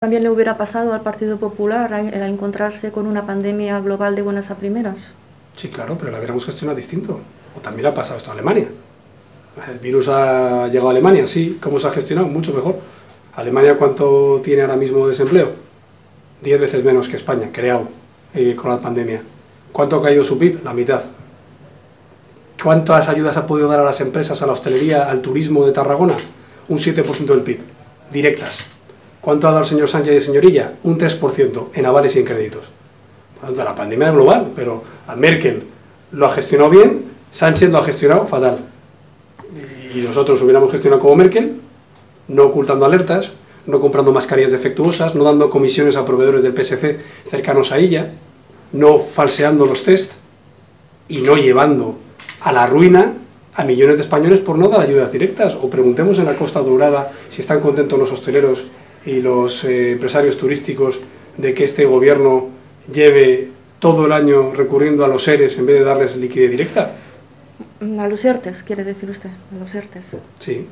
también le hubiera pasado al Partido Popular al encontrarse con una pandemia global de buenas a primeras. Sí, claro, pero la hubiéramos gestionado distinto. O también ha pasado esto en Alemania. El virus ha llegado a Alemania, sí. ¿Cómo se ha gestionado? Mucho mejor. ¿Alemania cuánto tiene ahora mismo de desempleo? Diez veces menos que España, creado eh, con la pandemia. ¿Cuánto ha caído su PIB? La mitad. ¿Cuántas ayudas ha podido dar a las empresas, a la hostelería, al turismo de Tarragona? Un 7% del PIB, directas. ¿Cuánto ha dado el señor Sánchez y señorilla? Un 3% en avales y en créditos. Por tanto, la pandemia es global, pero a Merkel lo ha gestionado bien, Sánchez lo ha gestionado fatal. Y nosotros hubiéramos gestionado como Merkel, no ocultando alertas, no comprando mascarillas defectuosas, no dando comisiones a proveedores del PSC cercanos a ella, no falseando los test y no llevando a la ruina a millones de españoles por no dar ayudas directas. O preguntemos en la Costa Dorada si están contentos los hosteleros y los eh, empresarios turísticos de que este gobierno lleve todo el año recurriendo a los seres en vez de darles liquidez directa? A los ERTES, quiere decir usted, a los ERTES. Sí.